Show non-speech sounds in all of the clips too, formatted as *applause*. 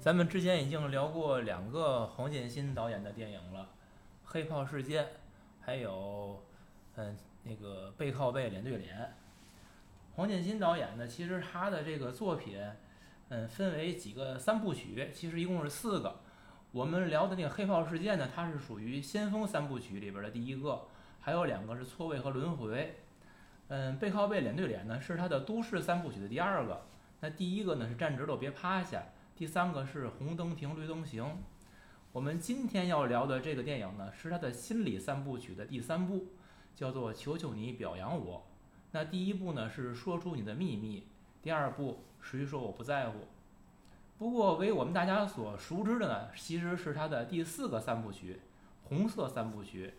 咱们之前已经聊过两个黄建新导演的电影了，《黑炮事件》，还有，嗯，那个背靠背脸对脸。黄建新导演呢，其实他的这个作品，嗯，分为几个三部曲，其实一共是四个。我们聊的那个《黑炮事件》呢，它是属于先锋三部曲里边的第一个，还有两个是错位和轮回。嗯，背靠背脸对脸呢，是他的都市三部曲的第二个。那第一个呢是站直了别趴下。第三个是红灯停，绿灯行。我们今天要聊的这个电影呢，是他的心理三部曲的第三部，叫做《求求你表扬我》。那第一部呢是说出你的秘密，第二部谁说我不在乎？不过为我们大家所熟知的呢，其实是他的第四个三部曲，红色三部曲：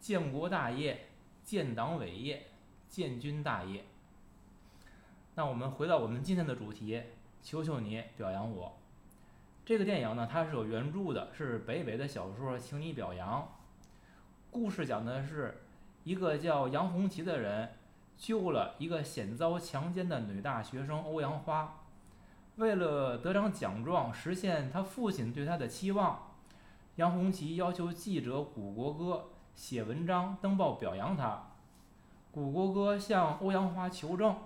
建国大业、建党伟业、建军大业。那我们回到我们今天的主题。求求你表扬我！这个电影呢，它是有原著的，是北北的小说，请你表扬。故事讲的是一个叫杨红旗的人救了一个险遭强奸的女大学生欧阳花，为了得张奖状，实现他父亲对他的期望，杨红旗要求记者古国歌写文章登报表扬他。古国歌向欧阳花求证。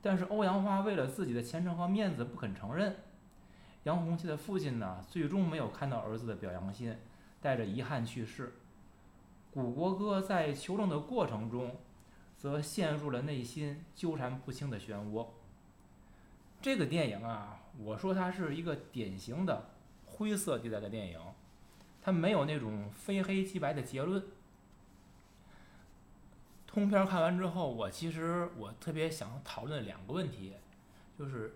但是欧阳花为了自己的前程和面子不肯承认，杨红旗的父亲呢，最终没有看到儿子的表扬信，带着遗憾去世。古国哥在求证的过程中，则陷入了内心纠缠不清的漩涡。这个电影啊，我说它是一个典型的灰色地带的电影，它没有那种非黑即白的结论。通篇看完之后，我其实我特别想讨论两个问题，就是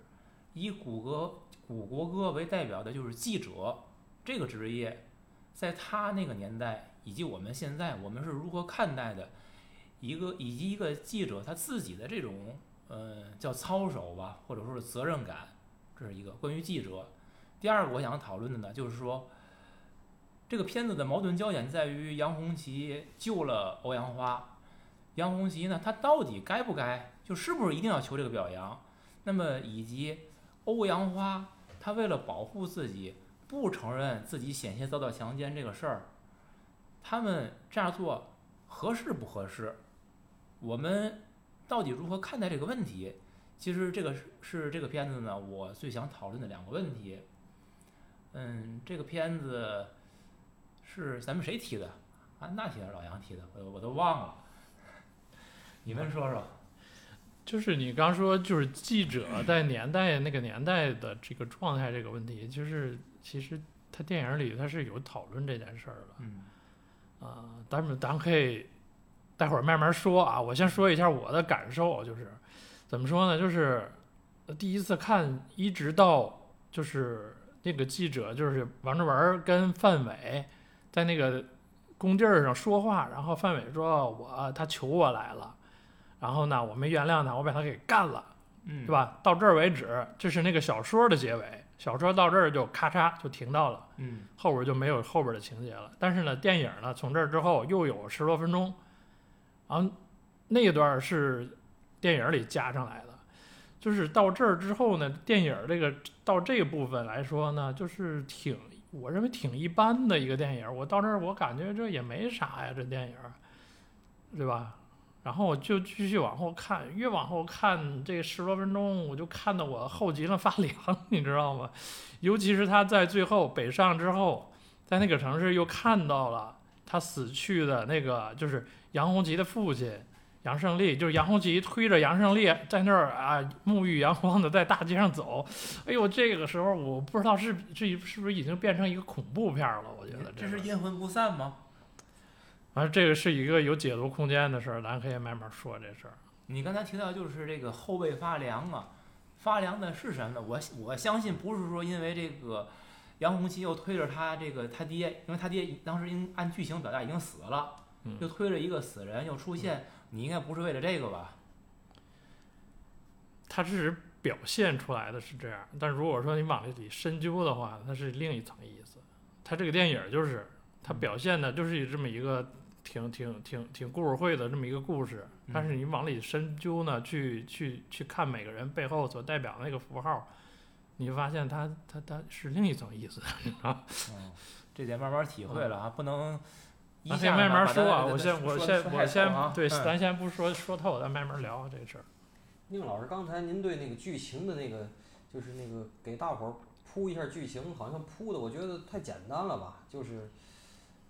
以古歌古国歌为代表的就是记者这个职业，在他那个年代以及我们现在，我们是如何看待的？一个以及一个记者他自己的这种呃叫操守吧，或者说是责任感，这是一个关于记者。第二个我想讨论的呢，就是说这个片子的矛盾焦点在于杨红旗救了欧阳花。杨红旗呢？他到底该不该？就是不是一定要求这个表扬？那么以及欧阳花，他为了保护自己，不承认自己险些遭到强奸这个事儿，他们这样做合适不合适？我们到底如何看待这个问题？其实这个是这个片子呢，我最想讨论的两个问题。嗯，这个片子是咱们谁提的？安娜提的，老杨提的，我我都忘了。你们说说，就是你刚说，就是记者在年代那个年代的这个状态这个问题，就是其实他电影里他是有讨论这件事儿的。嗯，啊，咱们咱可以待会儿慢慢说啊。我先说一下我的感受，就是怎么说呢？就是第一次看，一直到就是那个记者，就是王志文跟范伟在那个工地上说话，然后范伟说我他求我来了。然后呢，我没原谅他，我把他给干了，嗯，对吧？到这儿为止，这是那个小说的结尾。小说到这儿就咔嚓就停到了，嗯，后边就没有后边的情节了。但是呢，电影呢，从这儿之后又有十多分钟，然后那一段是电影里加上来的。就是到这儿之后呢，电影这个到这部分来说呢，就是挺，我认为挺一般的一个电影。我到这儿我感觉这也没啥呀，这电影，对吧？然后我就继续往后看，越往后看这十多分钟，我就看得我后脊梁发凉，*laughs* 你知道吗？尤其是他在最后北上之后，在那个城市又看到了他死去的那个，就是杨洪吉的父亲杨胜利，就是杨洪吉推着杨胜利在那儿啊沐浴阳光的在大街上走。哎呦，这个时候我不知道是这是不是已经变成一个恐怖片了？我觉得这是阴魂不散吗？反正这个是一个有解读空间的事儿，咱可以慢慢说这事儿。你刚才提到就是这个后背发凉啊，发凉的是什么？我我相信不是说因为这个杨红旗又推着他这个他爹，因为他爹当时应按剧情表达已经死了，又推着一个死人又出现，你应该不是为了这个吧？他只是表现出来的是这样，但如果说你往里深究的话，那是另一层意思。他这个电影就是他表现的就是这么一个。挺挺挺挺故事会的这么一个故事，但是你往里深究呢，去去去看每个人背后所代表的那个符号，你发现它它它是另一层意思，*laughs* 嗯，这得慢慢体会了啊，不能一咱可以下慢慢说啊。我先我先我先对，嗯咱先不说说透，咱慢慢聊这事儿。宁老师，刚才您对那个剧情的那个，就是那个给大伙儿铺一下剧情，好像铺的我觉得太简单了吧？就是，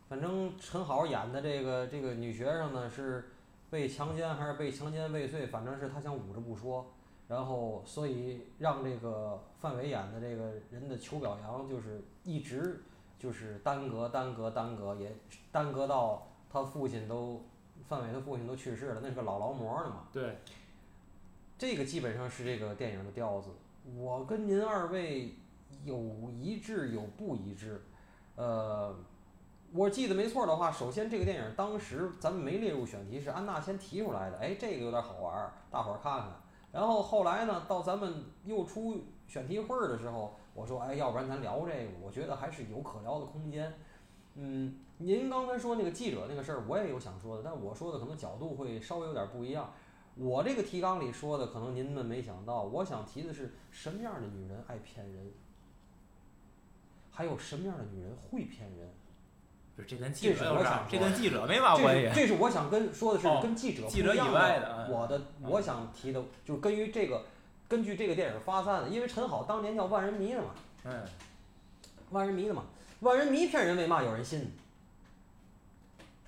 反正陈好演的这个这个女学生呢是被强奸还是被强奸未遂，反正是她想捂着不说，然后所以让这个范伟演的这个人的求表扬就是一直就是耽搁耽搁耽搁，也耽搁到他父亲都范伟的父亲都去世了，那是个老劳模了嘛。对，这个基本上是这个电影的调子。我跟您二位有一致有不一致，呃，我记得没错的话，首先这个电影当时咱们没列入选题，是安娜先提出来的，哎，这个有点好玩，大伙儿看看。然后后来呢，到咱们又出选题会儿的时候，我说，哎，要不然咱聊这个，我觉得还是有可聊的空间。嗯，您刚才说那个记者那个事儿，我也有想说的，但我说的可能角度会稍微有点不一样。我这个提纲里说的，可能您们没想到。我想提的是什么样的女人爱骗人，还有什么样的女人会骗人。不是这跟记是我者有啥？这想说的跟记者没嘛这关系。是这是我想跟说的是哦跟记者不记者以外的嗯我的我想提的就是根据这个根据这个电影发散的，因为陈好当年叫万人迷的嘛，嗯，万人迷的嘛，万人迷骗人为嘛有人信？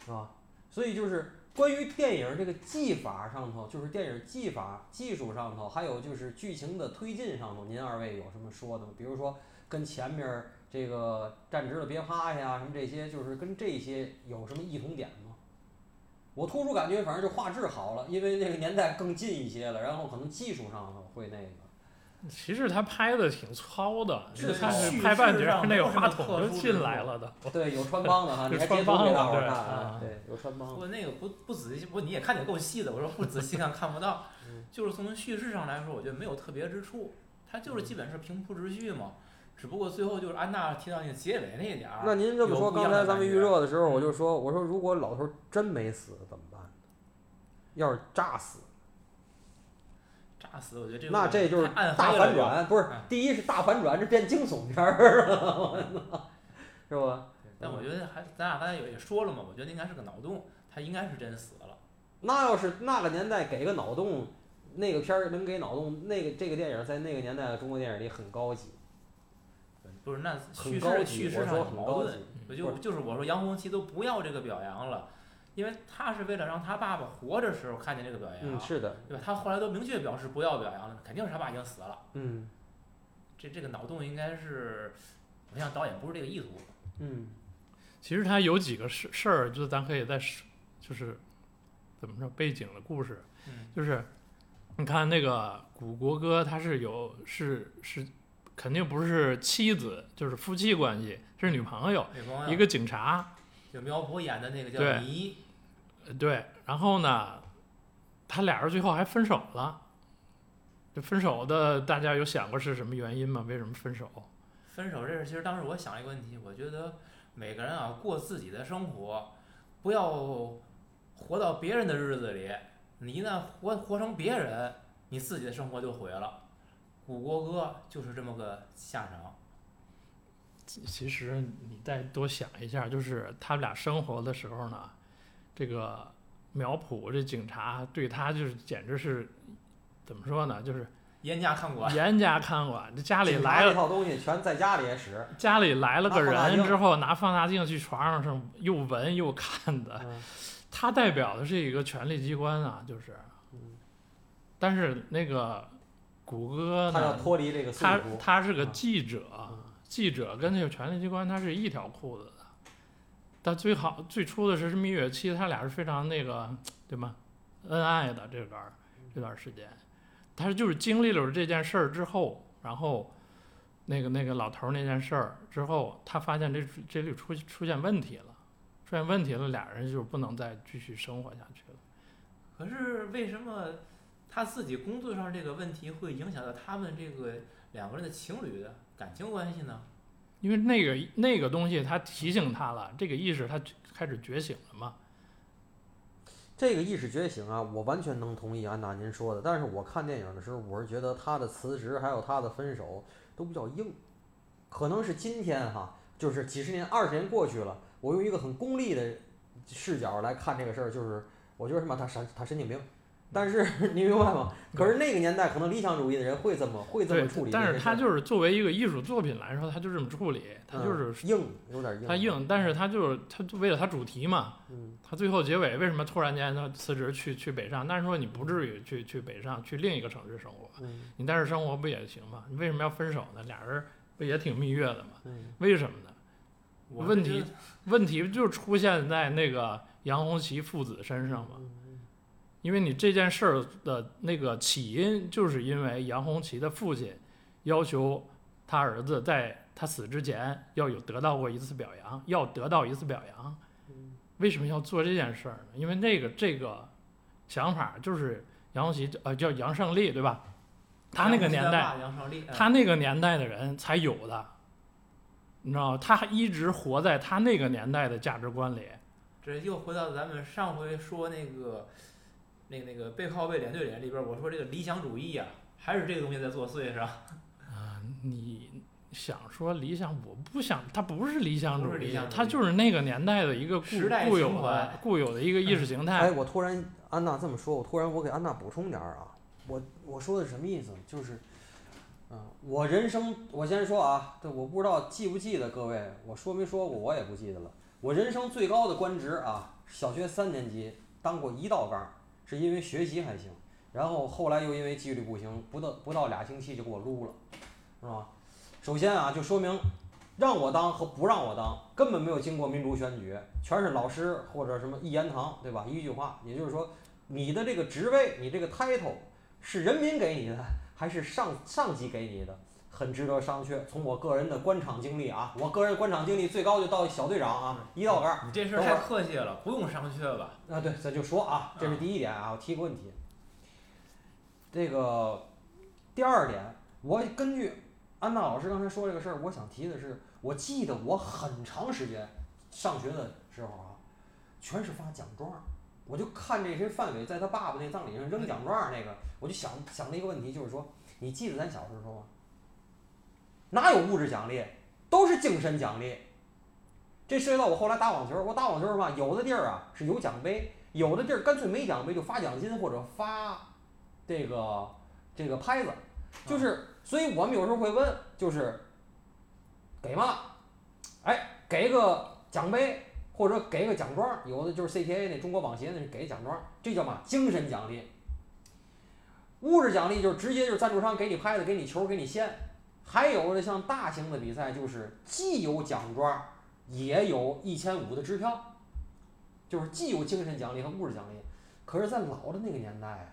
是吧？所以就是关于电影这个技法上头，就是电影技法技术上头，还有就是剧情的推进上头，您二位有什么说的吗？比如说跟前面儿这个站直了别趴下呀，什么这些，就是跟这些有什么异同点吗？我突出感觉，反正就画质好了，因为那个年代更近一些了，然后可能技术上会那个。其实他拍的挺糙的，是你看叙是拍半截上那个话筒就进来了的。*laughs* 对，有穿帮的哈，*laughs* 你还截图穿帮的给大伙儿看，对啊哎对，有穿帮的。不过那个不不仔细，不过你也看得够细的。我说不仔细看 *laughs* 看不到嗯，就是从叙事上来说，我觉得没有特别之处，它就是基本是平铺直叙嘛。只不过最后就是安娜提到那个结尾那一点儿，那您这么说，刚才咱们预热的时候，我就说，我说如果老头儿真没死怎么办？要是炸死，炸死，我觉得这那这就是暗大反转，不是嗯？第一是大反转，这变惊悚片儿了，*laughs* 是吧？但我觉得还咱俩刚才也说了嘛，我觉得应该是个脑洞，他应该是真死了。那要是那个年代给个脑洞，那个片儿能给脑洞，那个这个电影在那个年代的中国电影里很高级，不是，那叙。事叙事上有矛盾我就就是我说杨红旗都不要这个表扬了，因为他是为了让他爸爸活着时候看见这个表扬，嗯，是的，对吧？他后来都明确表示不要表扬了，肯定是他爸已经死了。嗯这这个脑洞应该是，我想导演不是这个意图。嗯其实他有几个事事儿，就是咱可以再说，就是怎么说背景的故事，嗯就是你看那个古国歌，他是有是是肯定不是妻子，就是夫妻关系，是女朋友，女朋友一个警察，就苗圃演的那个叫倪，呃对，然后呢，他俩人最后还分手了。这分手的，大家有想过是什么原因吗？为什么分手？分手这事，其实当时我想一个问题，我觉得每个人啊过自己的生活，不要活到别人的日子里。你一旦活活成别人，你自己的生活就毁了。古国歌就是这么个下场。其实你再多想一下，就是他们俩生活的时候呢，这个苗圃这警察对他就是简直是怎么说呢？就是严加看管，严加看管。这家里来了，套东西全在家里也使。家里来了个人之后，拿放大镜去床上上又闻又看的，嗯他代表的是一个权力机关啊，就是。嗯但是那个谷歌他要呢，脱离这个他。他是个嗯记者，嗯记者跟那个权力机关他是一条裤子的。但最好最初的是蜜月期，他俩是非常那个对吗？恩爱的这段儿这段时间，他就是经历了这件事儿之后，然后那个那个老头儿那件事儿之后，他发现这这里出出现问题了，出现问题了，俩人就不能再继续生活下去了。可是为什么他自己工作上这个问题会影响到他们这个两个人的情侣的感情关系呢？因为那个那个东西，他提醒他了，这个意识他开始觉醒了嘛。这个意识觉醒啊，我完全能同意安娜您说的。但是我看电影的时候，我是觉得他的辞职还有他的分手，都比较硬。可能是今天哈，就是几十年、二十年过去了，我用一个很功利的视角来看这个事儿，就是我觉得什么他神他神经病。但是 *laughs* 你明白吗？可是那个年代可能理想主义的人会这么会这么处理但。是他就是作为一个艺术作品来说，他就这么处理，他就嗯是硬，有点硬。他硬，但是他就是他就为了他主题嘛，嗯他最后结尾为什么突然间他辞职去去北上？但是说你不至于去去北上，去另一个城市生活，嗯你在这生活不也行吗？你为什么要分手呢？俩人不也挺蜜月的吗？嗯为什么呢？问题问题就出现在那个杨红旗父子身上嘛，嗯因为你这件事儿的那个起因，就是因为杨红旗的父亲要求他儿子在他死之前要有得到过一次表扬，要得到一次表扬。嗯为什么要做这件事儿呢？因为那个这个想法就是杨红旗呃叫杨胜利对吧？他那个年代，他那个年代的人才有的，你知道吗？他一直活在他那个年代的价值观里。这又回到咱们上回说那个那个那个背靠背脸对脸里边儿，我说这个理想主义啊、还是这个东西在作祟是吧？*laughs* 啊，你想说理想，我不想，它不是理想主义不是理想，它就是那个年代的一个固时代固有的固有的一个意识形哎，态。我突然安娜这么说，我突然我给安娜补充点儿啊，我我说的什么意思？就是，嗯、我人生我先说啊，这我不知道记不记得各位，我说没说过，我也不记得了。我人生最高的官职啊，小学三年级当过一道杠，是因为学习还行，然后后来又因为纪律不行，不到不到俩星期就给我撸了，是吧？首先啊，就说明让我当和不让我当根本没有经过民主选举，全是老师或者什么一言堂，对吧？一句话，也就是说，你的这个职位，你这个 title 是人民给你的，还是上上级给你的？很值得商榷。从我个人的官场经历啊，我个人官场经历最高就到小队长啊，一道杠。你这事儿太客气了，不用商榷吧？啊，对，咱就说啊，这是第一点啊，我提个问题。这个第二点，我根据安娜老师刚才说这个事儿，我想提的是，我记得我很长时间上学的时候啊，全是发奖状，我就看这些范伟在他爸爸那葬礼上扔奖状那个，我就想想了一个问题，就是说，你记得咱小时候吗？哪有物质奖励，都是精神奖励。这涉及到我后来打网球，我打网球嘛，有的地儿啊是有奖杯，有的地儿干脆没奖杯就发奖金或者发这个这个拍子，就是，所以我们有时候会问，就是给嘛，哎，给个奖杯或者给个奖状，有的就是 CTA 那中国网协那是给奖状，这叫嘛精神奖励。物质奖励就是直接就是赞助商给你拍子、给你球、给你线，还有的像大型的比赛就是既有奖状。也有一千五的支票，就是既有精神奖励和物质奖励。可是，在老的那个年代啊，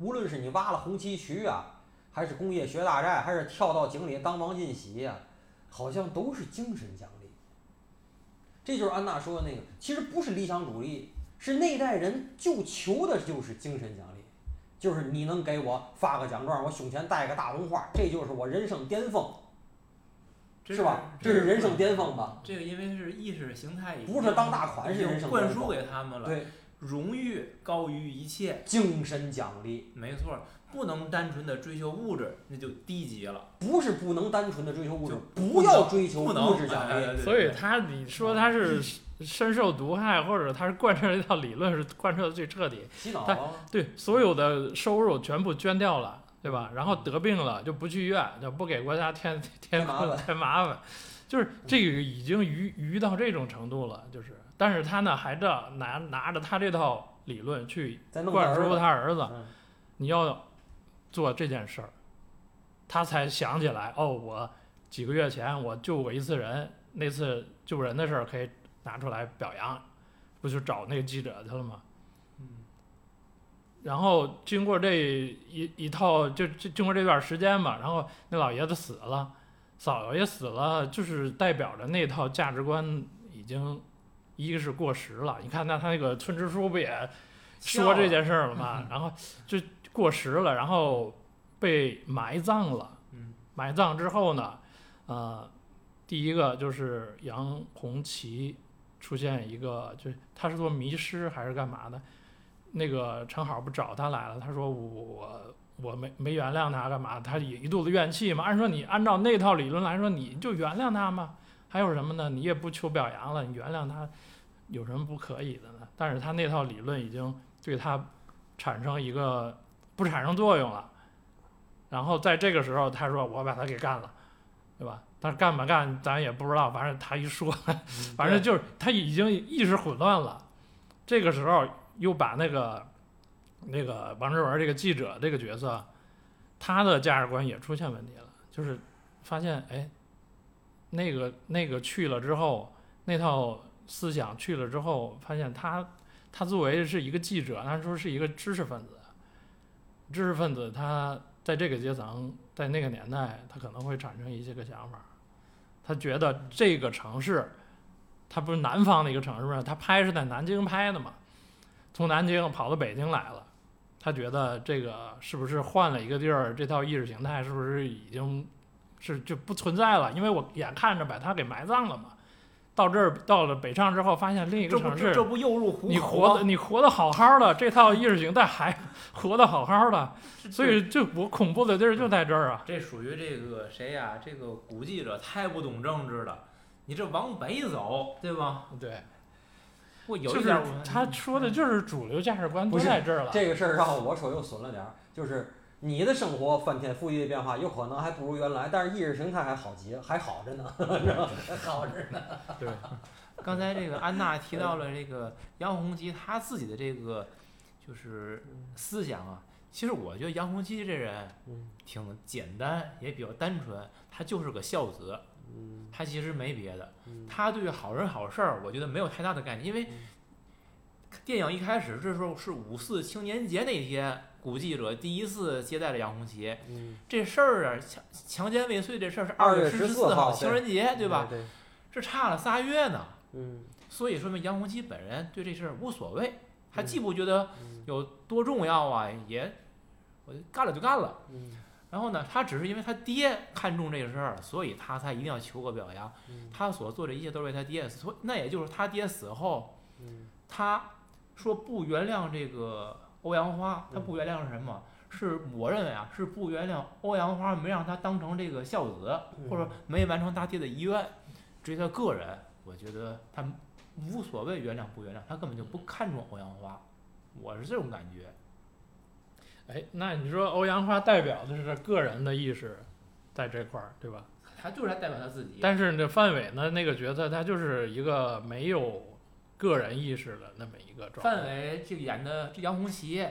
无论是你挖了红旗渠啊，还是工业学大寨，还是跳到井里当王进喜呀、好像都是精神奖励。这就是安娜说的那个，其实不是理想主义，是那代人就求的就是精神奖励，就是你能给我发个奖状，我胸前戴个大红花，这就是我人生巅峰，这是吧？这是人生巅峰吧？这个因为是意识形态已经，不是当大款是人生巅峰灌输给他们了。对，荣誉高于一切，精神奖励没错儿，不能单纯的追求物质，那就低级了。不是不能单纯的追求物质就，不要追求物质奖励。所以他，你说他是深受毒害，或者他是贯彻这套理论是贯彻的最彻底。他洗脑啊，对，所有的收入全部捐掉了，对吧？然后得病了就不去医院，就不给国家添 *laughs* 添添麻烦添麻烦，就是这个已经愚愚到这种程度了，就是。但是他呢，还这拿拿着他这套理论去灌输他他儿子，嗯你要做这件事儿，他才想起来，哦，我几个月前我救过一次人，那次救人的事儿可以拿出来表扬，不就找那个记者去了吗？嗯，然后经过这一一套，就就经过这段时间嘛，然后那老爷子死了，嫂子也死了，就是代表着那套价值观已经一个是过时了。你看那他那个村支书不也说这件事儿了吗？*laughs* 然后就过时了，然后被埋葬了。嗯，埋葬之后呢，呃，第一个就是杨红旗出现一个，就他是做迷失还是干嘛的？那个陈好不找他来了，他说我我没没原谅他干嘛？他也一肚子怨气嘛。按说你按照那套理论来说，你就原谅他嘛。还有什么呢？你也不求表扬了，你原谅他有什么不可以的呢？但是他那套理论已经对他产生一个不产生作用了。然后在这个时候，他说我把他给干了，对吧？但是干不干咱也不知道，反正他一说，反正就是他已经意识混乱了。这个时候又把那个那个王志文这个记者这个角色，他的价值观也出现问题了，就是发现哎，那个那个去了之后，那套思想去了之后，发现他他作为是一个记者，他说是一个知识分子，知识分子他在这个阶层，在那个年代，他可能会产生一些个想法，他觉得这个城市。他不是南方的一个城市吗？他拍是在南京拍的嘛，从南京跑到北京来了。他觉得这个是不是换了一个地儿，这套意识形态是不是已经是就不存在了？因为我眼看着把他给埋葬了嘛。到这儿到了北上之后，发现另一个城市，这不又入虎口？你活的你活的好好的，这套意识形态还 *laughs* 活得好好的，所以就我恐怖的地儿就在这儿啊。这属于这个谁呀？这个古记者太不懂政治了。你这往北走，对吧？对，我有一点，他说的就是主流价值观都在这儿了。这个事儿让我瞅又损了点儿，就是你的生活翻天覆地的变化，有可能还不如原来，但是意识形态还好极，还好着呢，还 *laughs* 好着呢。对，*laughs* 刚才这个安娜提到了这个杨洪基他自己的这个就是思想啊，其实我觉得杨洪基这人挺简单，也比较单纯，他就是个孝子。他其实没别的，他对好人好事儿，我觉得没有太大的概念。因为电影一开始这时候是五四青年节那天，古记者第一次接待了杨红旗。这事儿啊，强强奸未遂这事儿是二月十四号情人节，对吧？这差了仨月呢。嗯，所以说明杨红旗本人对这事儿无所谓，他既不觉得有多重要啊，也我干了就干了。然后呢，他只是因为他爹看重这个事儿，所以他才一定要求个表扬。他所做的一切都是为他爹，所那也就是他爹死后，他说不原谅这个欧阳花，他不原谅是什么？是我认为啊，是不原谅欧阳花没让他当成这个孝子，或者没完成他爹的遗愿。至于他个人，我觉得他无所谓原谅不原谅，他根本就不看重欧阳花，我是这种感觉。哎，那你说欧阳花代表的是个人的意识，在这块儿，对吧？他就是代表他自己。但是那范伟呢？那个角色他就是一个没有个人意识的那么一个状态。范伟这演的这杨红旗，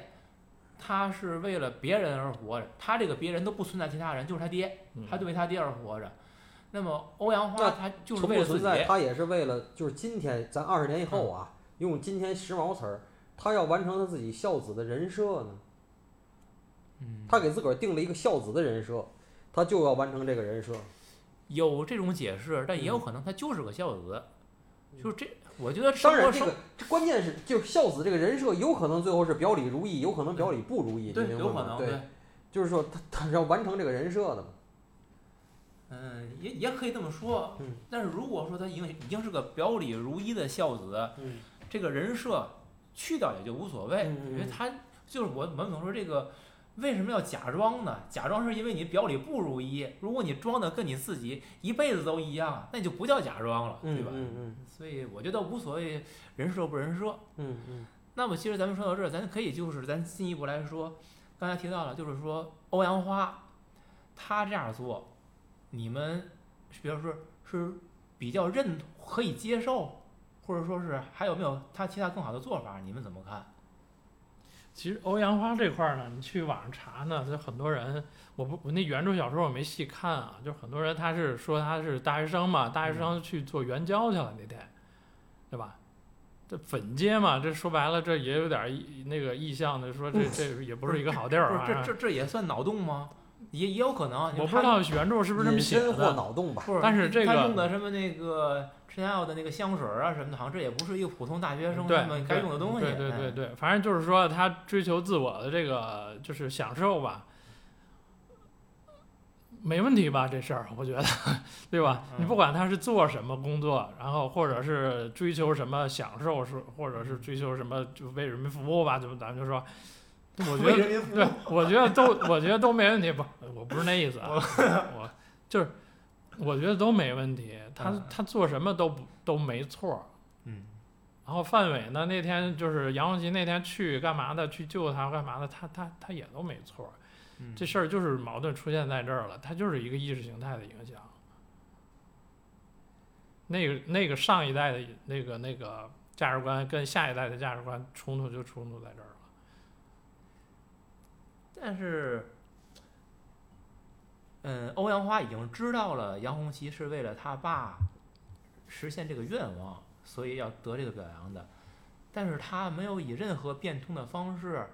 他是为了别人而活着，他这个别人都不存在其他人，就是他爹，他就为他爹而活着。那么欧阳花他就是为了自己。他也是为了就是今天咱二十年以后啊，用今天时髦词儿，他要完成他自己孝子的人设呢。他给自个儿定了一个孝子的人设，他就要完成这个人设。有这种解释，但也有可能他就是个孝子。就是这，我觉得当然这个这关键是，就孝子这个人设有可能最后是表里如一，有可能表里不如意。对，有可能。对，就是说他他是要完成这个人设的嘛。嗯，也也可以这么说。嗯。但是如果说他已经已经是个表里如一的孝子，嗯，这个人设去掉也就无所谓，因为他就是我我们总说这个。为什么要假装呢？假装是因为你表里不如一。如果你装的跟你自己一辈子都一样，那就不叫假装了，对吧？嗯嗯。所以我觉得无所谓人设不人设。嗯嗯。那么其实咱们说到这儿，咱可以就是咱进一步来说，刚才提到了，就是说欧阳花，他这样做，你们比如说是比较认可以接受，或者说是还有没有他其他更好的做法？你们怎么看？其实欧阳花这块儿呢，你去网上查呢，就很多人，我不我那原著小说我没细看啊，就很多人他是说他是大学生嘛，大学生去做援交去了那天，对吧？这粉街嘛，这说白了这也有点那个意向的，说这这也不是一个好地儿啊。这这这也算脑洞吗？也也有可能。我不知道原著是不是这么写的。脑洞吧。但是这个他用的什么那个。陈嘉的那个香水啊什么的，好像这也不是一个普通大学生他们该用的东西。对对对对，反正就是说他追求自我的这个就是享受吧，没问题吧？这事儿我觉得，*laughs* 对吧？你不管他是做什么工作，然后或者是追求什么享受，是或者是追求什么就为人民服务吧，就咱就说，我觉得对，我觉得都我觉得都没问题，不，我不是那意思啊，我就是我觉得都没问题，他嗯他做什么都不都没错儿。嗯然后范伟呢，那天就是杨红旗那天去干嘛的？去救他干嘛的？他他他也都没错这事儿就是矛盾出现在这儿了，他就是一个意识形态的影响。那个那个上一代的那个那个价值观跟下一代的价值观冲突就冲突在这儿了。但是，嗯，欧阳花已经知道了杨红旗是为了他爸实现这个愿望，所以要得这个表扬的，但是他没有以任何变通的方式，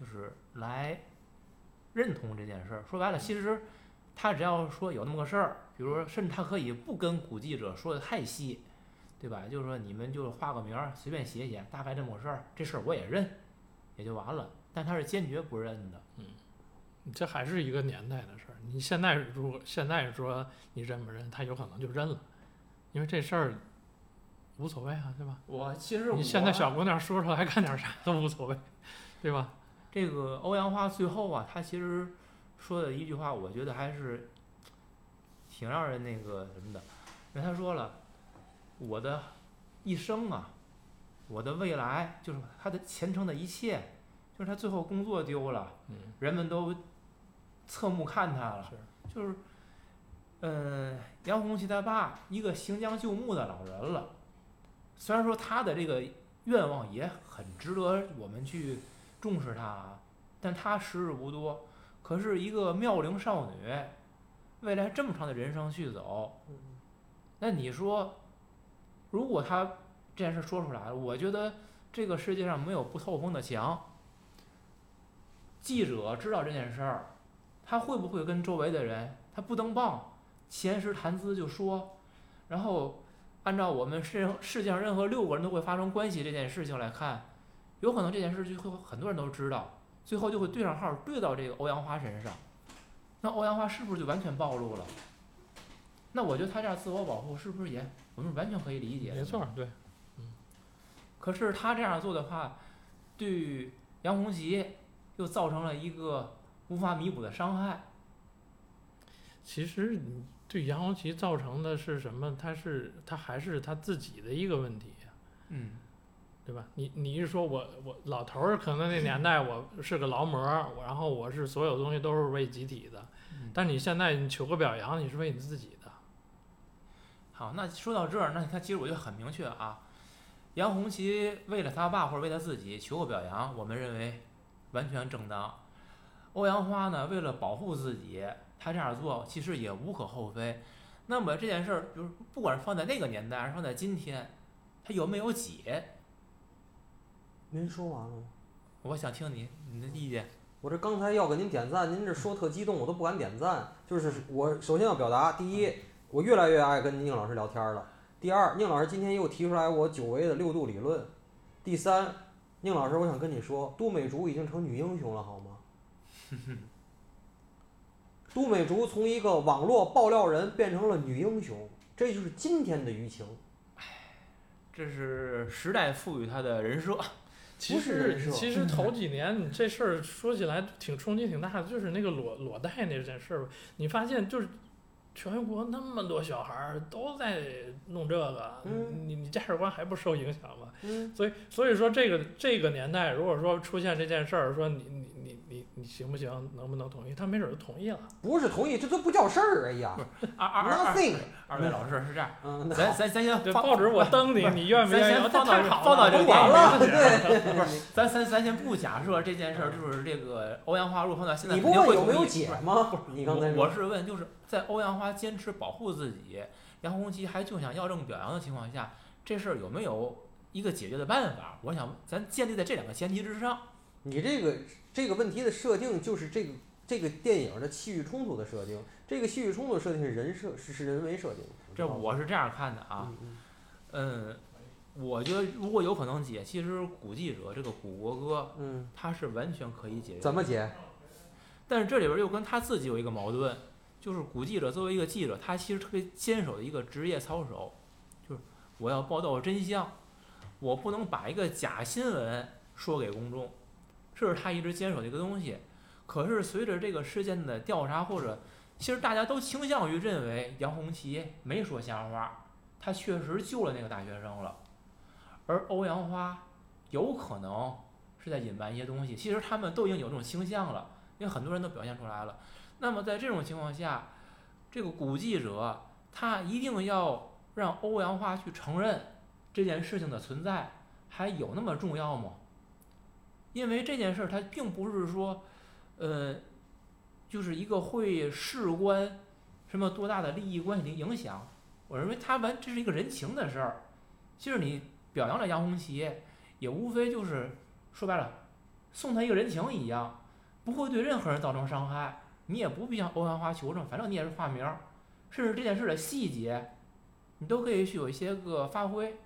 就是来认同这件事儿。说白了，其实他只要说有那么个事儿，比如说，甚至他可以不跟古记者说的太细，对吧？就是说你们就画个名儿，随便写写，大概这么个事儿，这事儿我也认，也就完了。但他是坚决不认的。这还是一个年代的事儿。你现在如果现在说你认不认，他有可能就认了，因为这事儿无所谓啊，对吧？我其实我你现在小姑娘说出来干点啥都无所谓，对吧？这个欧阳花最后啊，他其实说的一句话，我觉得还是挺让人那个什么的，因为他说了，我的一生啊，我的未来就是他的前程的一切，就是他最后工作丢了，嗯，人们都侧目看他了，是。就是，嗯，杨红旗他爸一个行将就木的老人了，虽然说他的这个愿望也很值得我们去重视他啊，但他时日无多，可是一个妙龄少女，未来这么长的人生去走，那你说，如果他这件事说出来了，我觉得这个世界上没有不透风的墙。记者知道这件事儿，他会不会跟周围的人，他不登报，闲时谈资就说，然后按照我们世世界上任何六个人都会发生关系这件事情来看，有可能这件事就会很多人都知道，最后就会对上号，对到这个欧阳花身上，那欧阳花是不是就完全暴露了？那我觉得他这样自我保护是不是也我们完全可以理解的？没错，对，可是他这样做的话，对杨红旗又造成了一个无法弥补的伤害。其实你对杨红旗造成的是什么？他是他还是他自己的一个问题。嗯，对吧？你你一说我我老头儿可能那年代我是个劳模然后我是所有东西都是为集体的，但你现在你求个表扬，你是为你自己的。好，那说到这儿，那他其实我就很明确啊，杨红旗为了他爸或者为他自己求个表扬，我们认为完全正当。欧阳花呢，为了保护自己，他这样做其实也无可厚非。那么这件事儿，就是不管是放在那个年代，还是放在今天，他有没有解？您说完了吗？我想听您您的意见。我这刚才要给您点赞，您这说特激动，我都不敢点赞。就是我首先要表达，第一，我越来越爱跟宁老师聊天了。第二，宁老师今天又提出来我久违的六度理论。第三，宁老师，我想跟你说，都美竹已经成女英雄了，好吗？*laughs* 都美竹从一个网络爆料人变成了女英雄，这就是今天的舆情。这是时代赋予她的人设。其实其实 *laughs* 头几年你这事儿说起来挺冲击挺大的，就是那个裸裸贷那件事儿，你发现就是全国那么多小孩儿都在弄这个，嗯你你价值观还不受影响吗？嗯，所以所以说这个这个年代，如果说出现这件事儿，说你你你行不行，能不能同意？他没准儿就同意了。不是同意，这都不叫事儿。哎呀二二二二位老师是这样，嗯，咱咱咱先报纸我登你，你愿不咱愿意？先放到太好放到这个了我完了，对。不是，咱咱咱先不假设这件事儿就是这个欧阳花，如果放到现在，你不问有没有解吗？你刚才我我是问，就是在欧阳花坚持保护自己，杨红旗还就想要这么表扬的情况下，这事儿有没有一个解决的办法？我想咱建立在这两个前提之上。你这个这个问题的设定就是这个这个电影的戏剧冲突的设定，这个戏剧冲突的设定是人设是是人为设定的。这我是这样看的啊，嗯嗯，我觉得如果有可能解，其实古记者这个古国歌，嗯，它是完全可以解。怎么解？但是这里边又跟他自己有一个矛盾，就是古记者作为一个记者，他其实特别坚守的一个职业操守，就是我要报道真相，我不能把一个假新闻说给公众。这是他一直坚守的一个东西。可是随着这个事件的调查，或者其实大家都倾向于认为杨红旗没说瞎话，他确实救了那个大学生了，而欧阳花有可能是在隐瞒一些东西。其实他们都已经有这种倾向了，因为很多人都表现出来了。那么在这种情况下，这个古记者他一定要让欧阳花去承认这件事情的存在，还有那么重要吗？因为这件事儿它并不是说，呃，就是一个会事关什么多大的利益关系的影响。我认为他完这是一个人情的事儿。其实你表扬了杨红旗，也无非就是说白了，送他一个人情一样，不会对任何人造成伤害。你也不必向欧阳华求证，反正你也是化名，甚至这件事的细节，你都可以去有一些个发挥。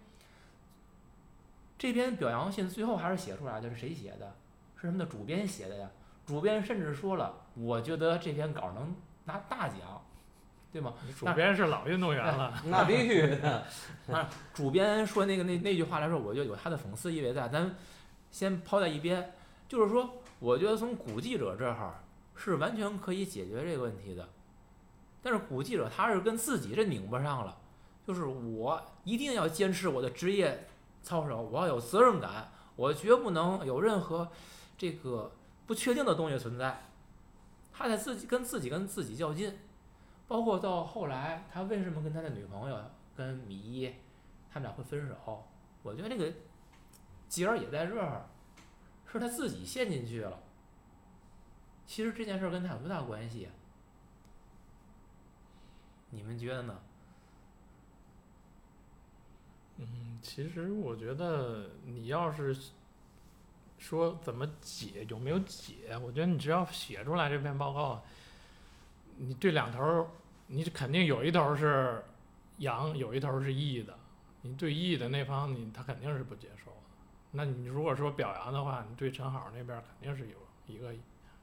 这篇表扬信最后还是写出来的，是谁写的？是他们的主编写的呀。主编甚至说了，我觉得这篇稿能拿大奖，对吗？你主编是老运动员了，*laughs* 那必须的。*laughs* 那主编说那个那那句话来说，我就有他的讽刺意味在，咱先抛在一边。就是说，我觉得从古记者这儿是完全可以解决这个问题的，但是古记者他是跟自己这拧巴上了，就是我一定要坚持我的职业操守，我要有责任感，我绝不能有任何这个不确定的东西存在。他在自己跟自己跟自己较劲，包括到后来他为什么跟他的女朋友跟米一他们俩会分手，我觉得这个结儿也在这儿，是他自己陷进去了。其实这件事跟他有多大关系？你们觉得呢？嗯，其实我觉得你要是说怎么解有没有解，我觉得你只要写出来这篇报告，你这两头你肯定有一头是阳，有一头儿是义的。你对义的那方你他肯定是不接受的。那你如果说表扬的话，你对陈好那边肯定是有一个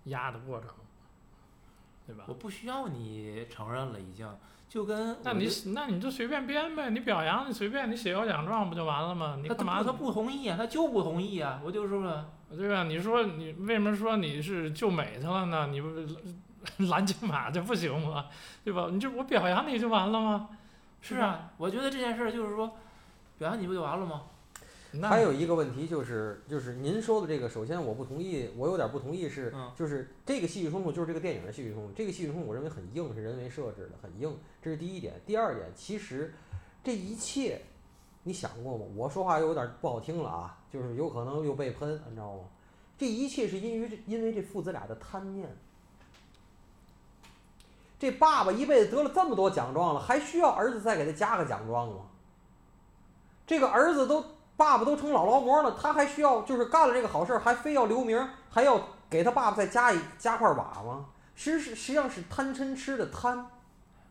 压的过程，对吧我？不需要你承认了，已经就跟那你那你就随便编呗，你表扬你随便你写个奖状不就完了吗？你他干嘛他不同意啊，他就不同意啊，我就说了，对吧？你说你为什么说你是救美去了呢？你不蓝金马就不行吗？对吧？你就我表扬你就完了吗？是啊，我觉得这件事儿就是说，表扬你不就完了吗？那还有一个问题就是，就是您说的这个，首先我不同意，我有点不同意是，嗯就是这个戏剧冲突就是这个电影的戏剧冲突，这个戏剧冲突我认为很硬，是人为设置的，很硬，这是第一点。第二点，其实这一切你想过吗？我说话有点不好听了啊，就是有可能又被喷，你知道吗？这一切是因为这因为这父子俩的贪念。这爸爸一辈子得了这么多奖状了，还需要儿子再给他加个奖状吗？这个儿子都爸爸都成老劳模了，他还需要就是干了这个好事儿，还非要留名儿，还要给他爸爸再加一加块瓦吗？实实实际上是贪嗔痴的贪，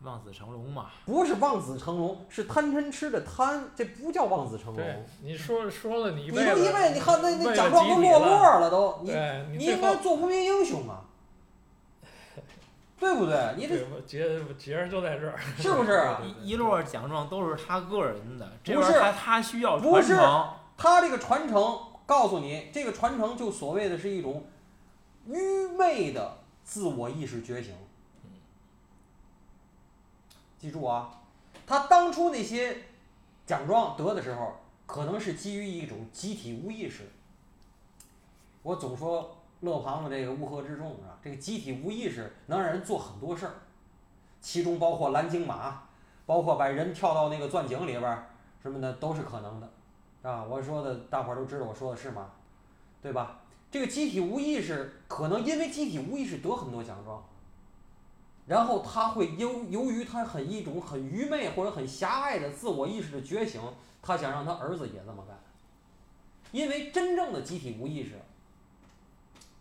望子成龙嘛，不是望子成龙，是贪嗔痴的贪，这不叫望子成龙。，你说说了你一你辈子，都一辈子，你看那那奖状都落落了了都，你你应该做无名英雄啊，对不对？你这结结儿就在这儿，*laughs* 是不是啊？一一摞奖状都是他个人的，这不是玩意儿他他需要不是传承。他这个传承，告诉你，这个传承就所谓的是一种愚昧的自我意识觉醒。记住啊，他当初那些奖状得的时候，可能是基于一种集体无意识。我总说勒庞的这个乌合之众是吧？这个集体无意识能让人做很多事儿，其中包括蓝鲸马，包括把人跳到那个钻井里边儿什么的，都是可能的。啊，我说的大伙儿都知道我说的是吗？对吧？这个集体无意识可能因为集体无意识得很多奖状，然后他会由由于他很一种很愚昧或者很狭隘的自我意识的觉醒，他想让他儿子也这么干。因为真正的集体无意识，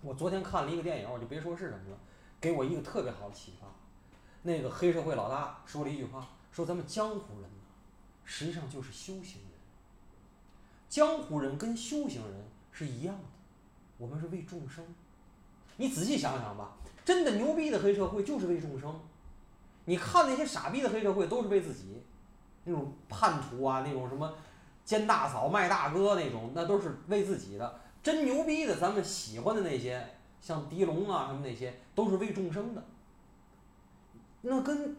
我昨天看了一个电影，我就别说是什么了，给我一个特别好的启发。那个黑社会老大说了一句话，说咱们江湖人呢，实际上就是修行人。江湖人跟修行人是一样的，我们是为众生。你仔细想想吧，真的牛逼的黑社会就是为众生。你看那些傻逼的黑社会都是为自己，那种叛徒啊，那种什么奸大嫂卖大哥那种，那都是为自己的。真牛逼的，咱们喜欢的那些，像狄龙啊什么那些，都是为众生的。那跟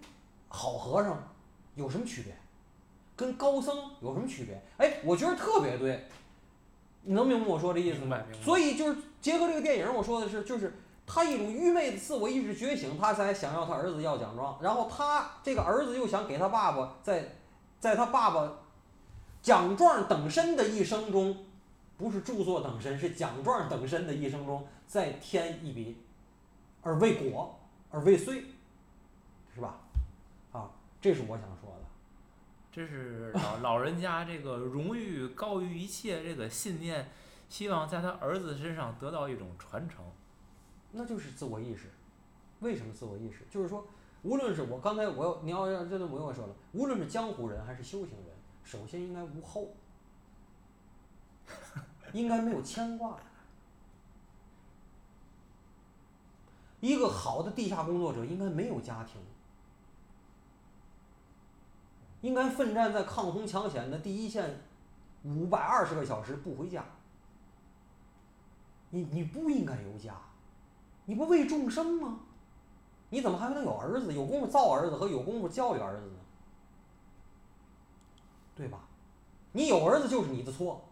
好和尚有什么区别？跟高僧有什么区别？哎，我觉得特别对。你能明白我说这意思吗？所以就是结合这个电影，我说的是，就是他一种愚昧的自我意识觉醒，他才想要他儿子要奖状，然后他这个儿子又想给他爸爸在，在他爸爸奖状等身的一生中，不是著作等身，是奖状等身的一生中再添一笔，而未果而未遂，是吧？啊，这是我想说的。这是老老人家这个荣誉高于一切这个信念，希望在他儿子身上得到一种传承。那就是自我意识。为什么自我意识？就是说，无论是我刚才我要你要让这顿我又说了，无论是江湖人还是修行人，首先应该无后，应该没有牵挂。一个好的地下工作者应该没有家庭，应该奋战在抗洪抢险的第一线，五百二十个小时不回家。你你不应该有家。你不为众生吗？你怎么还能有儿子？有功夫造儿子和有功夫教育儿子呢？对吧？你有儿子就是你的错，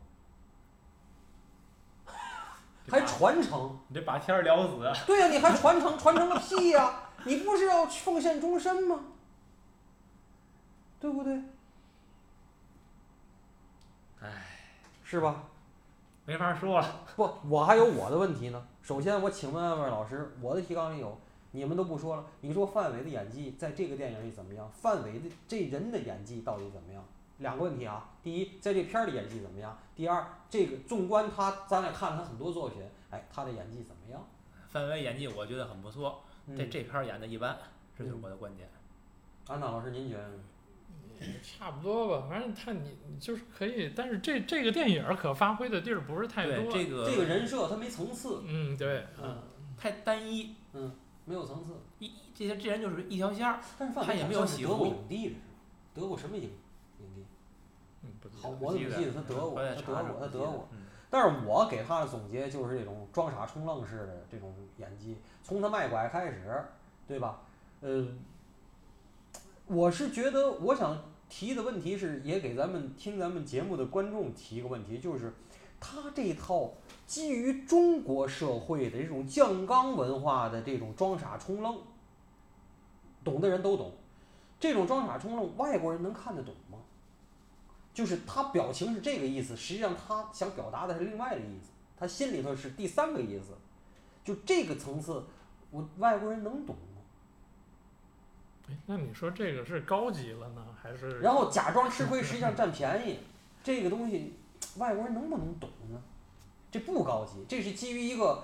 还传承？你这把天儿聊死啊！对呀、你还传承传承个屁呀、你不是要奉献终身吗？对不对？唉，是吧？没法说了。不，我还有我的问题呢。首先，我请问二位老师，我的提纲里有，你们都不说了。你说范伟的演技在这个电影里怎么样？范伟的这人的演技到底怎么样？两个问题啊。第一，在这片儿里演技怎么样？第二，这个纵观他，咱俩看了他很多作品，哎，他的演技怎么样？范伟演技我觉得很不错，嗯这这片儿演的一般，这就是我的观点。安娜老师，您觉得呢？差不多吧，反正他你你就是可以，但是这这个电影儿可发挥的地儿不是太对多。这个这个人设他没层次，嗯，对，嗯，太单一，嗯没有层次。一这些这人就是一条线儿。但是范伟他也没有得过起伏影帝的是吧？得过什么影好，我怎么记得他得过？他得过，他得过。嗯但是我给他的总结就是这种装傻充愣式的这种演技，从他卖拐开始，对吧？呃，我是觉得我想提的问题是，也给咱们听咱们节目的观众提一个问题，就是他这套基于中国社会的这种酱缸文化的这种装傻充愣，懂的人都懂。这种装傻充愣，外国人能看得懂吗？就是他表情是这个意思，实际上他想表达的是另外的意思，他心里头是第三个意思。就这个层次，我外国人能懂吗？哎那你说这个是高级了呢，还是？然后假装吃亏，实际上占便宜，这个东西外国人能不能懂呢？这不高级，这是基于一个，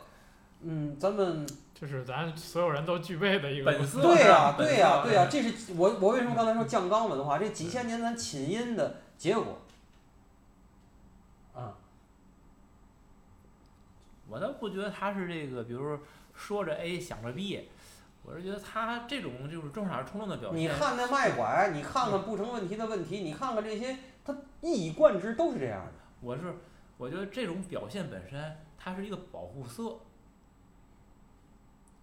嗯，咱们就是咱所有人都具备的一个本色对呀、本对呀、色对呀、这是我我为什么刚才说酱缸文化？这几千年咱侵音的结果。啊，我倒不觉得他是这个，比如说说着 A 想着 B，我是觉得他这种就是正傻冲动的表现。你看那卖拐，你看看不成问题的问题，你看看这些，他一以贯之都是这样的。我是我觉得这种表现本身，它是一个保护色。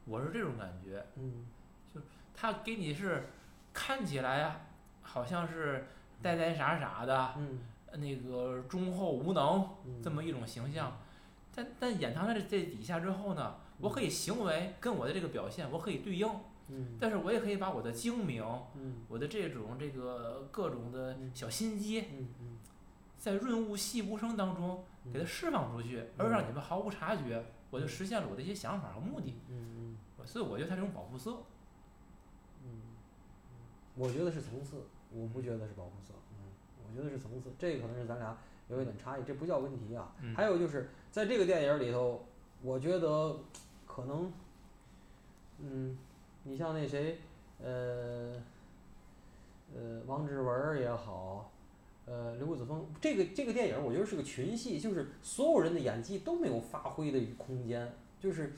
我是这种感觉，嗯就他给你是看起来啊，好像是呆呆傻傻的，嗯那个忠厚无能嗯，这么一种形象，但但演他的这这底下之后呢，我可以行为跟我的这个表现我可以对应，嗯但是我也可以把我的精明，嗯我的这种这个各种的小心机，嗯嗯在润物细无声当中给它释放出去，而让你们毫无察觉，我就实现了我的一些想法和目的。嗯所以我觉得它这种保护色，嗯，我觉得是层次，我不觉得是保护色。嗯，我觉得是层次，这个可能是咱俩有一点差异，这不叫问题啊。嗯还有就是在这个电影里头，我觉得可能，嗯，你像那谁，呃，呃，王志文也好，呃，刘子峰，这个这个电影我觉得是个群戏，就是所有人的演技都没有发挥的空间，就是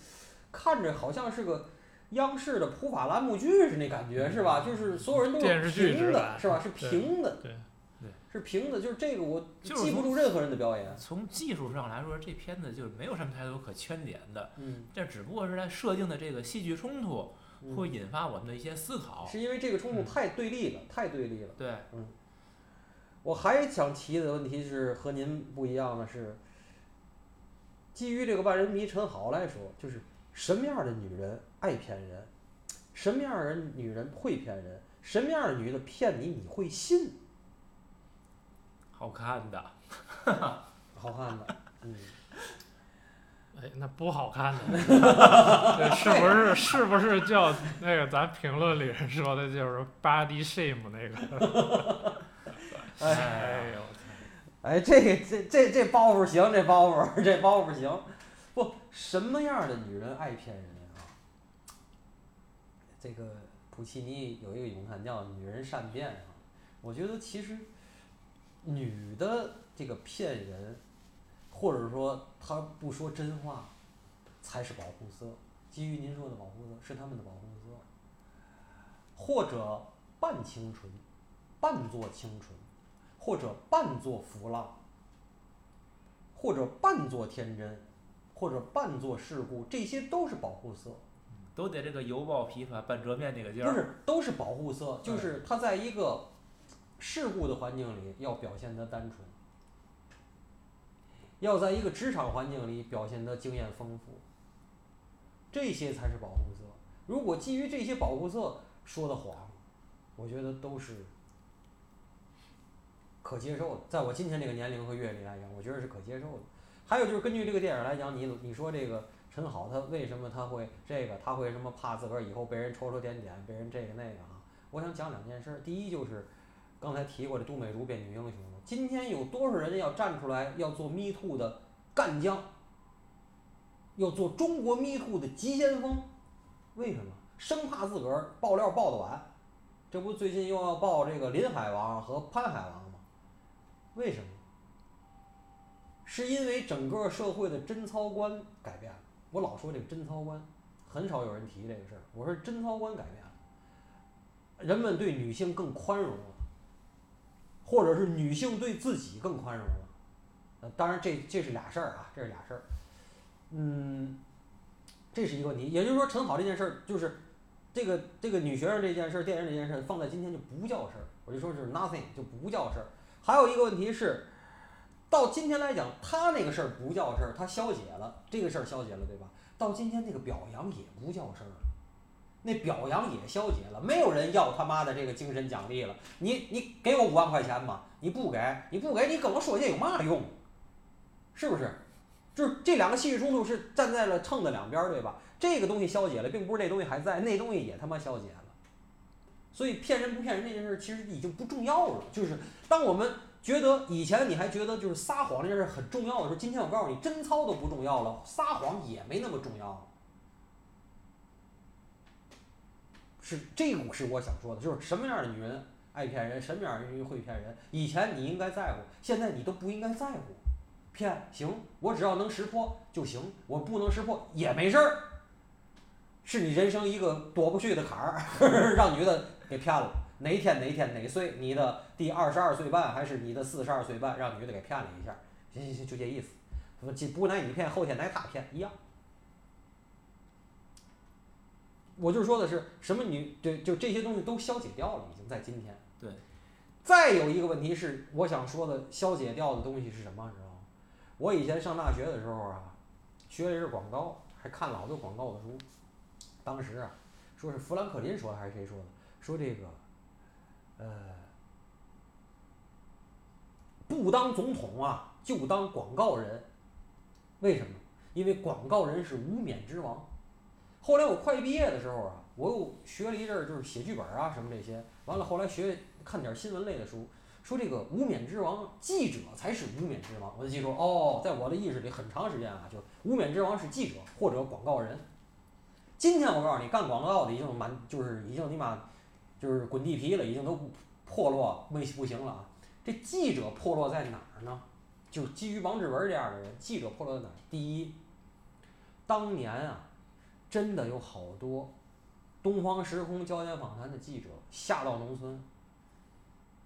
看着好像是个。央视的普法栏目剧是那感觉是吧？就是所有人都是平的，是吧？是平的，对对是平的，就是这个我记不住任何人的表演。从技术上来说，这片子就没有什么太多可圈点的，嗯，这只不过是在设定的这个戏剧冲突嗯会引发我们的一些思考。是因为这个冲突嗯太对立了，太对立了。对，嗯我还想提的问题是和您不一样的是，基于这个万人迷陈好来说，就是什么样的女人爱骗人，什么样的人女人会骗人，什么样的女的骗你你会信？好看的，好看的，嗯，*laughs* 哎，那不好看的，*laughs* 这是不是是不是叫那个咱评论里人说的，就是 body shame 那个？*laughs* 哎哎呦，哎，这个这这这包袱行，这包袱这包袱行，不什么样的女人爱骗人啊？这个普契尼有一个咏叹叫“女人善变”啊，我觉得其实女的这个骗人，或者说她不说真话，才是保护色。基于您说的保护色，是他们的保护色，或者半清纯，半做清纯。或者半做浮浪，或者半做天真，或者半做世故，这些都是保护色，都得这个油爆琵琶半遮面那个劲儿。不是都是保护色，就是他在一个事故的环境里要表现得单纯，要在一个职场环境里表现得经验丰富，这些才是保护色。如果基于这些保护色说的谎，我觉得都是可接受的。在我今天这个年龄和阅历来讲，我觉得是可接受的。还有就是根据这个电影来讲，你你说这个陈好他为什么他会这个，他会什么怕自个儿以后被人抽抽点点，被人这个那个啊？我想讲两件事。第一就是刚才提过的杜美竹变女英雄了。今天有多少人要站出来要做 Me Too 的干将，要做中国 Me Too 的急先锋？为什么？生怕自个儿爆料爆的晚。这不最近又要爆这个林海王和潘海王吗？为什么？是因为整个社会的贞操观改变了。我老说这个贞操观，很少有人提这个事儿。我说贞操观改变了，人们对女性更宽容了，或者是女性对自己更宽容了。呃，当然这这是俩事儿啊，这是俩事儿。嗯，这是一个问题。也就是说，陈好这件事儿，就是这个这个女学生这件事儿，电影这件事儿，放在今天就不叫事儿。我就说是 nothing，就不叫事儿。还有一个问题是。到今天来讲，他那个事儿不叫事儿，他消解了这个事儿消解了，对吧？到今天那个表扬也不叫事儿了，那表扬也消解了，没有人要他妈的这个精神奖励了。你你给我五万块钱吧，你不给，你不给，你跟我说这有嘛用？是不是？就是这两个戏剧冲突是站在了秤的两边，对吧？这个东西消解了，并不是这东西还在，那东西也他妈消解了。所以骗人不骗人这件事儿其实已经不重要了，就是当我们。觉得以前你还觉得就是撒谎这件事很重要的时候，今天我告诉你，贞操都不重要了，撒谎也没那么重要了。是这个是我想说的，就是什么样的女人爱骗人，什么样的人会骗人。以前你应该在乎，现在你都不应该在乎。骗行，我只要能识破就行，我不能识破也没事儿。是你人生一个躲不去的坎儿，*laughs* 让女的给骗了。哪天哪天哪岁，你的第二十二岁半还是你的四十二岁半，让女的给骗了一下，行行行，就这意思。说这不乃你骗，后天乃他骗一样。我就说的是什么你，对，就这些东西都消解掉了，已经在今天。对。再有一个问题是，我想说的消解掉的东西是什么？你知道吗？我以前上大学的时候啊，学的是广告，还看了好多广告的书。当时啊，说是富兰克林说的还是谁说的？说这个。呃，不当总统啊，就当广告人。为什么？因为广告人是无冕之王。后来我快毕业的时候啊，我又学了一阵儿，就是写剧本啊什么这些。完了，后来学看点新闻类的书，说这个无冕之王，记者才是无冕之王。我就记住，哦，在我的意识里很长时间啊，就无冕之王是记者或者广告人。今天我告诉你，干广告的已经满，就是已经你妈。就是滚地皮了，已经都破落，没不行了啊！这记者破落在哪儿呢？就基于王志文这样的人，记者破落在哪儿？第一，当年啊，真的有好多东方时空焦点访谈的记者下到农村，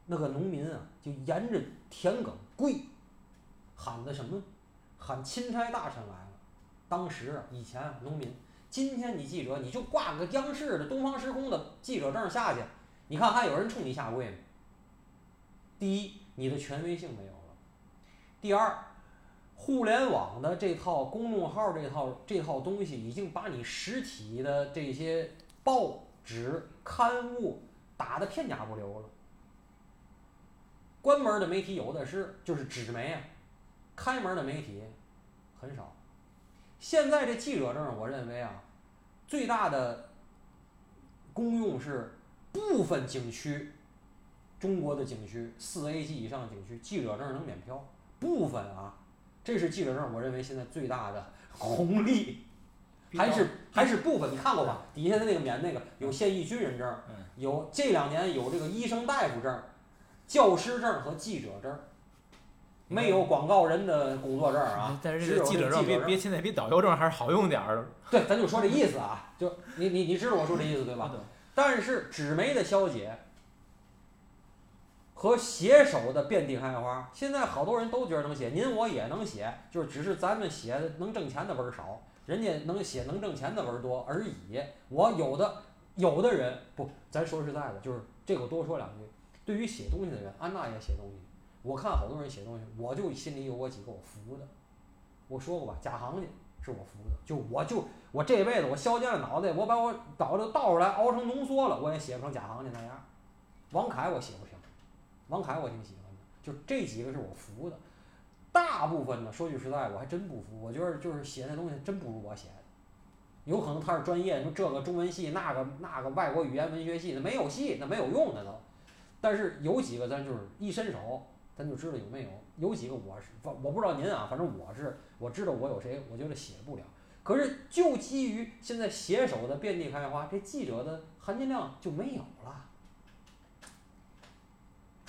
那个农民啊，就沿着田埂跪，喊的什么？喊钦差大臣来了。当时啊，以前，农民，今天你记者你就挂个央视的东方时空的记者证下去，你看还有人冲你下跪吗？第一，你的权威性没有了；第二，互联网的这套公众号这套这套东西已经把你实体的这些报纸刊物打得片甲不留了。关门的媒体有的是，就是纸媒啊；开门的媒体很少。现在这记者证，我认为啊，最大的功用是部分景区，中国的景区四 A 级以上景区，记者证能免票，部分啊，这是记者证，我认为现在最大的红利，还是还是部分，你看过吧？底下的那个免那个有现役军人证，有这两年有这个医生大夫证、教师证和记者证。没有广告人的工作证啊，这个记者证比现在比导游证还是好用点儿，对，咱就说这意思啊，就你你你知道我说这意思对吧？但是纸媒的消解和写手的遍地开花，现在好多人都觉得能写，您我也能写，就是只是咱们写的能挣钱的文少，人家能写能挣钱的文多而已。我有的有的人不，咱说实在的，就是这个多说两句。对于写东西的人，安娜也写东西，我看好多人写东西，我就心里有我几个我服的。我说过吧，假行家是我服的，就我就我这辈子我削尖了脑袋，我把我脑袋倒出来熬成浓缩了，我也写不成假行家那样。王凯我写不出，王凯我挺喜欢的，就这几个是我服的。大部分呢，说句实在，我还真不服。我觉得就是写那东西真不如我写的。有可能他是专业，就这个中文系，那个那个外国语言文学系，那没有系，那没有用的都。但是有几个咱就是一伸手，咱就知道有没有。有几个我是，反我不知道您啊，反正我是我知道我有谁，我觉得写不了。可是就基于现在写手的遍地开花，这记者的含金量就没有了。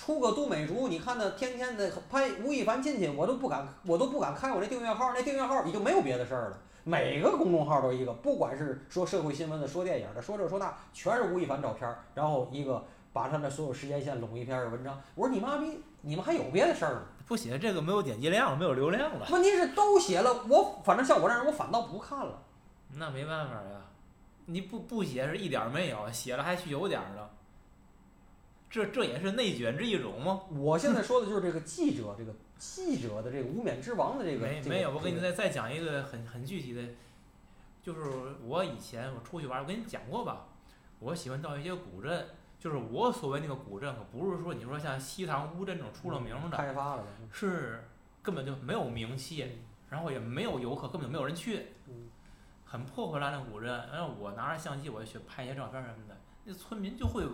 出个杜美竹，你看那天天的拍吴亦凡进去，我都不敢，我都不敢开我那订阅号，那订阅号已经没有别的事儿了。每个公众号都一个，不管是说社会新闻的、说电影的、说这说那，全是吴亦凡照片儿，然后一个把他的所有时间线拢一篇的文章。我说你妈逼，你们还有别的事儿吗？不写这个没有点击量，没有流量了，问题是都写了，我反正像我这样，我反倒不看了。那没办法呀。你不不写是一点儿没有，写了还去有点儿的，这这也是内卷之一种吗？我现在说的就是这个记者，这个记者的这个无冕之王的这个。没没有，我给你再再讲一个很很具体的，就是我以前我出去玩儿，我跟你讲过吧，我喜欢到一些古镇，就是我所谓那个古镇，可不是说你说像西塘乌镇这种出了名的，开发了。是根本就没有名气，然后也没有游客，根本就没有人去，嗯很破破烂烂的古镇。然后我拿着相机，我就去拍一些照片儿什么的，那村民就会有，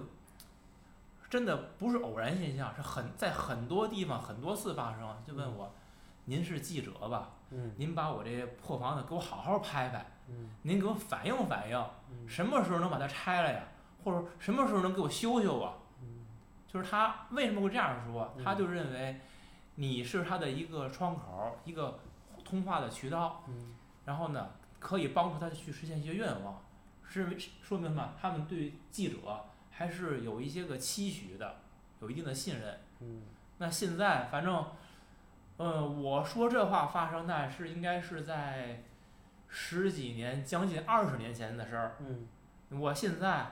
真的不是偶然现象，是很在很多地方很多次发生。就问我，您是记者吧？嗯您把我这破房子给我好好拍拍，嗯您给我反映反映，嗯什么时候能把它拆了呀？或者什么时候能给我修修啊？嗯就是他为什么会这样说？嗯他就认为你是他的一个窗口儿，一个通话的渠道，嗯然后呢，可以帮助他去实现一些愿望，是说明什么？他们对记者还是有一些个期许的，有一定的信任。嗯那现在反正，嗯，我说这话发生那是应该是在十几年，将近二十年前的事儿。嗯我现在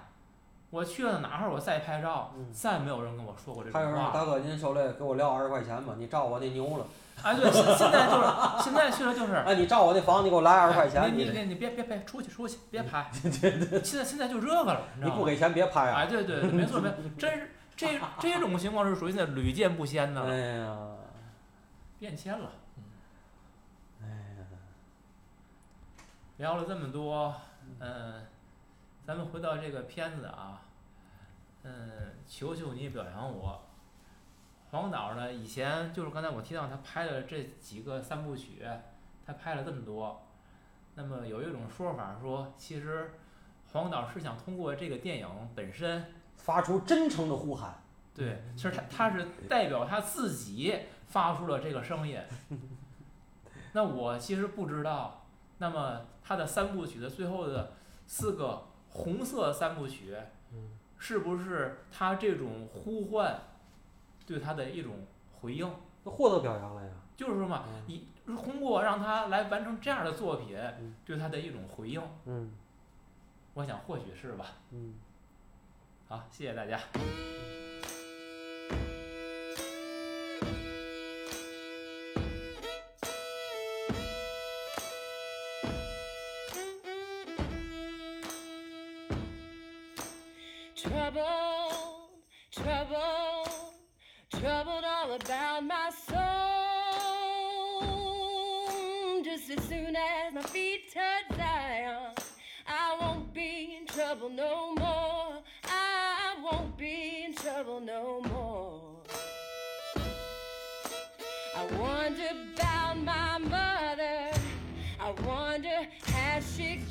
我去了哪儿，我再拍照，嗯。再没有人跟我说过这还有种话。人大哥，您手里给我撂二十块钱吧，你照我那牛了。哎，*laughs* 对，现现在就是现在去了就是。哎，你照我那房，你给我来二十块钱，哎你你你你别别别出去出去，别拍。*laughs* 现在现在就这个了，你知道吗？你不给钱别拍啊！哎，对对，对没错没错，真是这这种情况是属于那屡见不鲜的了，哎呀，变迁了。聊了这么多，嗯，咱们回到这个片子啊，嗯，求求你表扬我。黄导呢，以前就是刚才我提到他拍的这几个三部曲，他拍了这么多。那么有一种说法说，其实黄导是想通过这个电影本身，发出真诚的呼喊。对，其实他他是代表他自己发出了这个声音。*laughs* 那我其实不知道，那么他的三部曲的最后的四个红色三部曲，嗯是不是他这种呼唤对他的一种回应，那获得表扬了呀。就是说嘛，嗯你通过让他来完成这样的作品嗯，对他的一种回应，嗯我想或许是吧。嗯。好，谢谢大家。All about my soul. Just as soon as my feet touch Zion, I won't be in trouble no more. I won't be in trouble no more. I wonder about my mother. I wonder has she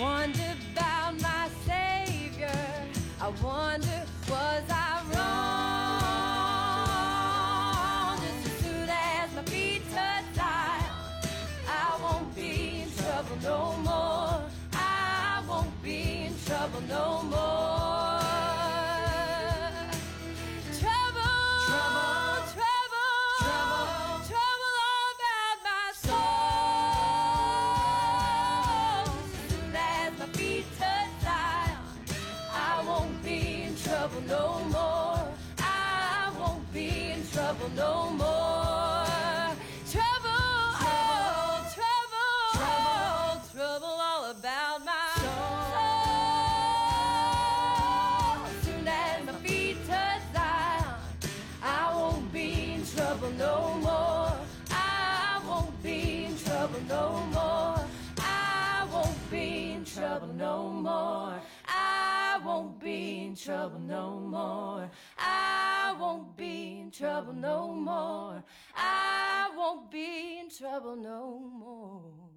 wonder about my Savior. I wonder, was trouble no more. I won't be in trouble no more. I won't be in trouble no more.